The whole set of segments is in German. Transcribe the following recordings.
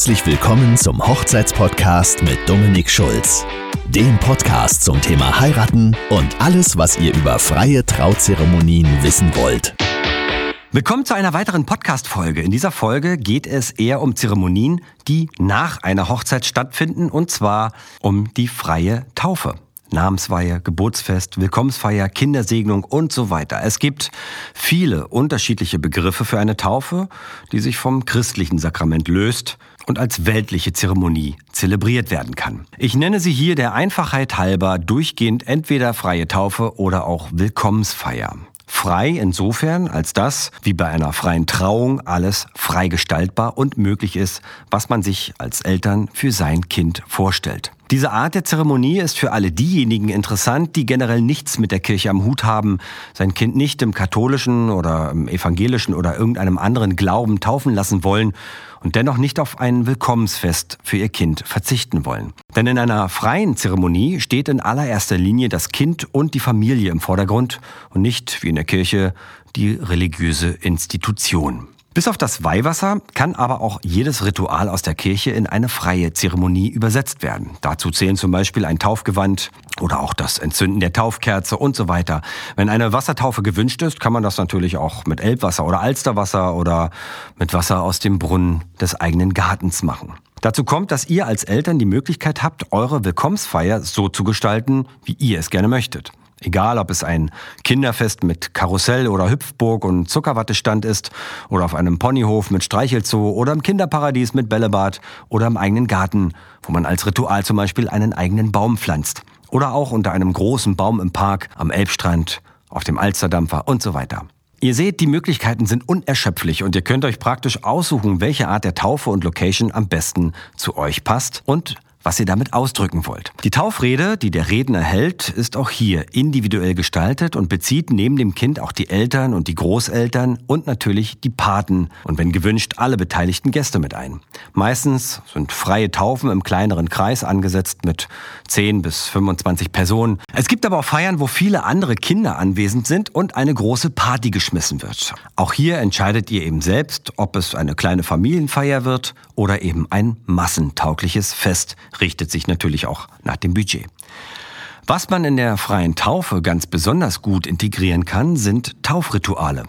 Herzlich willkommen zum Hochzeitspodcast mit Dominik Schulz. Dem Podcast zum Thema Heiraten und alles, was ihr über freie Trauzeremonien wissen wollt. Willkommen zu einer weiteren Podcast-Folge. In dieser Folge geht es eher um Zeremonien, die nach einer Hochzeit stattfinden, und zwar um die freie Taufe. Namensweihe, Geburtsfest, Willkommensfeier, Kindersegnung und so weiter. Es gibt viele unterschiedliche Begriffe für eine Taufe, die sich vom christlichen Sakrament löst und als weltliche Zeremonie zelebriert werden kann. Ich nenne sie hier der Einfachheit halber durchgehend entweder freie Taufe oder auch Willkommensfeier. Frei insofern, als das, wie bei einer freien Trauung, alles frei gestaltbar und möglich ist, was man sich als Eltern für sein Kind vorstellt. Diese Art der Zeremonie ist für alle diejenigen interessant, die generell nichts mit der Kirche am Hut haben, sein Kind nicht im katholischen oder im evangelischen oder irgendeinem anderen Glauben taufen lassen wollen und dennoch nicht auf ein Willkommensfest für ihr Kind verzichten wollen. Denn in einer freien Zeremonie steht in allererster Linie das Kind und die Familie im Vordergrund und nicht wie in der Kirche die religiöse Institution. Bis auf das Weihwasser kann aber auch jedes Ritual aus der Kirche in eine freie Zeremonie übersetzt werden. Dazu zählen zum Beispiel ein Taufgewand oder auch das Entzünden der Taufkerze und so weiter. Wenn eine Wassertaufe gewünscht ist, kann man das natürlich auch mit Elbwasser oder Alsterwasser oder mit Wasser aus dem Brunnen des eigenen Gartens machen. Dazu kommt, dass ihr als Eltern die Möglichkeit habt, eure Willkommensfeier so zu gestalten, wie ihr es gerne möchtet. Egal, ob es ein Kinderfest mit Karussell oder Hüpfburg und Zuckerwattestand ist oder auf einem Ponyhof mit Streichelzoo oder im Kinderparadies mit Bällebad oder im eigenen Garten, wo man als Ritual zum Beispiel einen eigenen Baum pflanzt. Oder auch unter einem großen Baum im Park, am Elbstrand, auf dem Alsterdampfer und so weiter. Ihr seht, die Möglichkeiten sind unerschöpflich und ihr könnt euch praktisch aussuchen, welche Art der Taufe und Location am besten zu euch passt und was ihr damit ausdrücken wollt. Die Taufrede, die der Redner hält, ist auch hier individuell gestaltet und bezieht neben dem Kind auch die Eltern und die Großeltern und natürlich die Paten und wenn gewünscht alle beteiligten Gäste mit ein. Meistens sind freie Taufen im kleineren Kreis angesetzt mit 10 bis 25 Personen. Es gibt aber auch Feiern, wo viele andere Kinder anwesend sind und eine große Party geschmissen wird. Auch hier entscheidet ihr eben selbst, ob es eine kleine Familienfeier wird oder eben ein massentaugliches Fest richtet sich natürlich auch nach dem Budget. Was man in der freien Taufe ganz besonders gut integrieren kann, sind Taufrituale.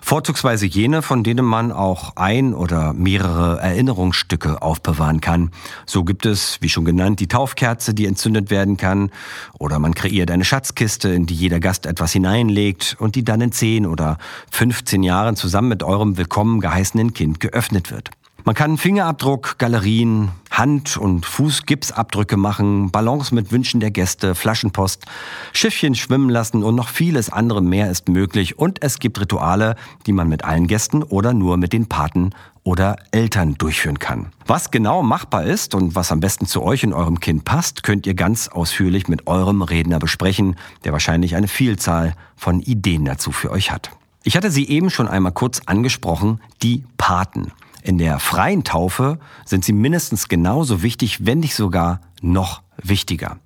Vorzugsweise jene, von denen man auch ein oder mehrere Erinnerungsstücke aufbewahren kann. So gibt es, wie schon genannt, die Taufkerze, die entzündet werden kann. Oder man kreiert eine Schatzkiste, in die jeder Gast etwas hineinlegt und die dann in 10 oder 15 Jahren zusammen mit eurem willkommen geheißenen Kind geöffnet wird. Man kann Fingerabdruck, Galerien, Hand- und Fußgipsabdrücke machen, Ballons mit Wünschen der Gäste, Flaschenpost, Schiffchen schwimmen lassen und noch vieles andere mehr ist möglich. Und es gibt Rituale, die man mit allen Gästen oder nur mit den Paten oder Eltern durchführen kann. Was genau machbar ist und was am besten zu euch und eurem Kind passt, könnt ihr ganz ausführlich mit eurem Redner besprechen, der wahrscheinlich eine Vielzahl von Ideen dazu für euch hat. Ich hatte sie eben schon einmal kurz angesprochen, die Paten. In der freien Taufe sind sie mindestens genauso wichtig, wenn nicht sogar noch wichtiger.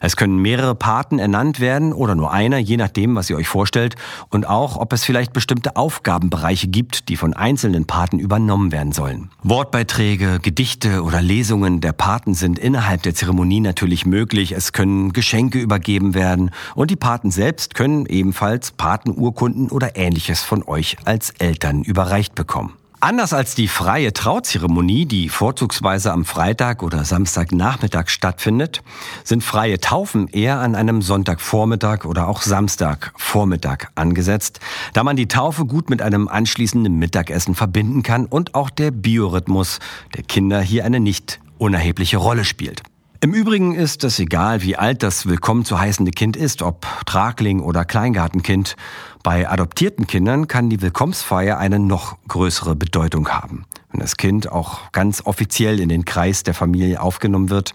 Es können mehrere Paten ernannt werden oder nur einer, je nachdem, was ihr euch vorstellt und auch, ob es vielleicht bestimmte Aufgabenbereiche gibt, die von einzelnen Paten übernommen werden sollen. Wortbeiträge, Gedichte oder Lesungen der Paten sind innerhalb der Zeremonie natürlich möglich. Es können Geschenke übergeben werden und die Paten selbst können ebenfalls Patenurkunden oder ähnliches von euch als Eltern überreicht bekommen. Anders als die freie Trauzeremonie, die vorzugsweise am Freitag oder Samstagnachmittag stattfindet, sind freie Taufen eher an einem Sonntagvormittag oder auch Samstagvormittag angesetzt, da man die Taufe gut mit einem anschließenden Mittagessen verbinden kann und auch der Biorhythmus der Kinder hier eine nicht unerhebliche Rolle spielt. Im Übrigen ist es egal, wie alt das willkommen zu heißende Kind ist, ob Tragling oder Kleingartenkind. Bei adoptierten Kindern kann die Willkommensfeier eine noch größere Bedeutung haben, wenn das Kind auch ganz offiziell in den Kreis der Familie aufgenommen wird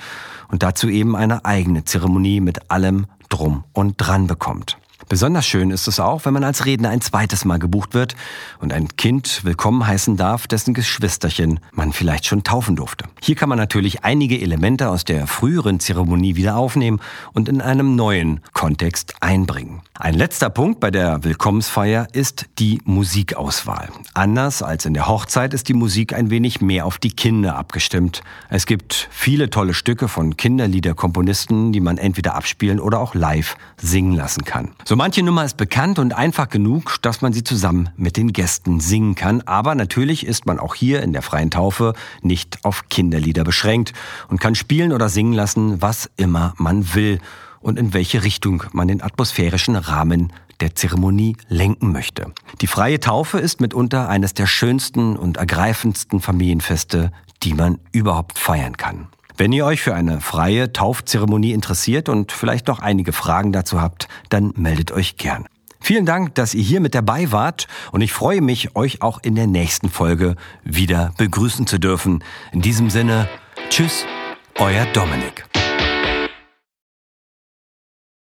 und dazu eben eine eigene Zeremonie mit allem drum und dran bekommt. Besonders schön ist es auch, wenn man als Redner ein zweites Mal gebucht wird und ein Kind willkommen heißen darf, dessen Geschwisterchen man vielleicht schon taufen durfte. Hier kann man natürlich einige Elemente aus der früheren Zeremonie wieder aufnehmen und in einem neuen Kontext einbringen. Ein letzter Punkt bei der Willkommensfeier ist die Musikauswahl. Anders als in der Hochzeit ist die Musik ein wenig mehr auf die Kinder abgestimmt. Es gibt viele tolle Stücke von Kinderliederkomponisten, die man entweder abspielen oder auch live singen lassen kann. So manche Nummer ist bekannt und einfach genug, dass man sie zusammen mit den Gästen singen kann. Aber natürlich ist man auch hier in der freien Taufe nicht auf Kinderlieder beschränkt und kann spielen oder singen lassen, was immer man will und in welche Richtung man den atmosphärischen Rahmen der Zeremonie lenken möchte. Die freie Taufe ist mitunter eines der schönsten und ergreifendsten Familienfeste, die man überhaupt feiern kann. Wenn ihr euch für eine freie Taufzeremonie interessiert und vielleicht noch einige Fragen dazu habt, dann meldet euch gern. Vielen Dank, dass ihr hier mit dabei wart und ich freue mich, euch auch in der nächsten Folge wieder begrüßen zu dürfen. In diesem Sinne, tschüss, euer Dominik.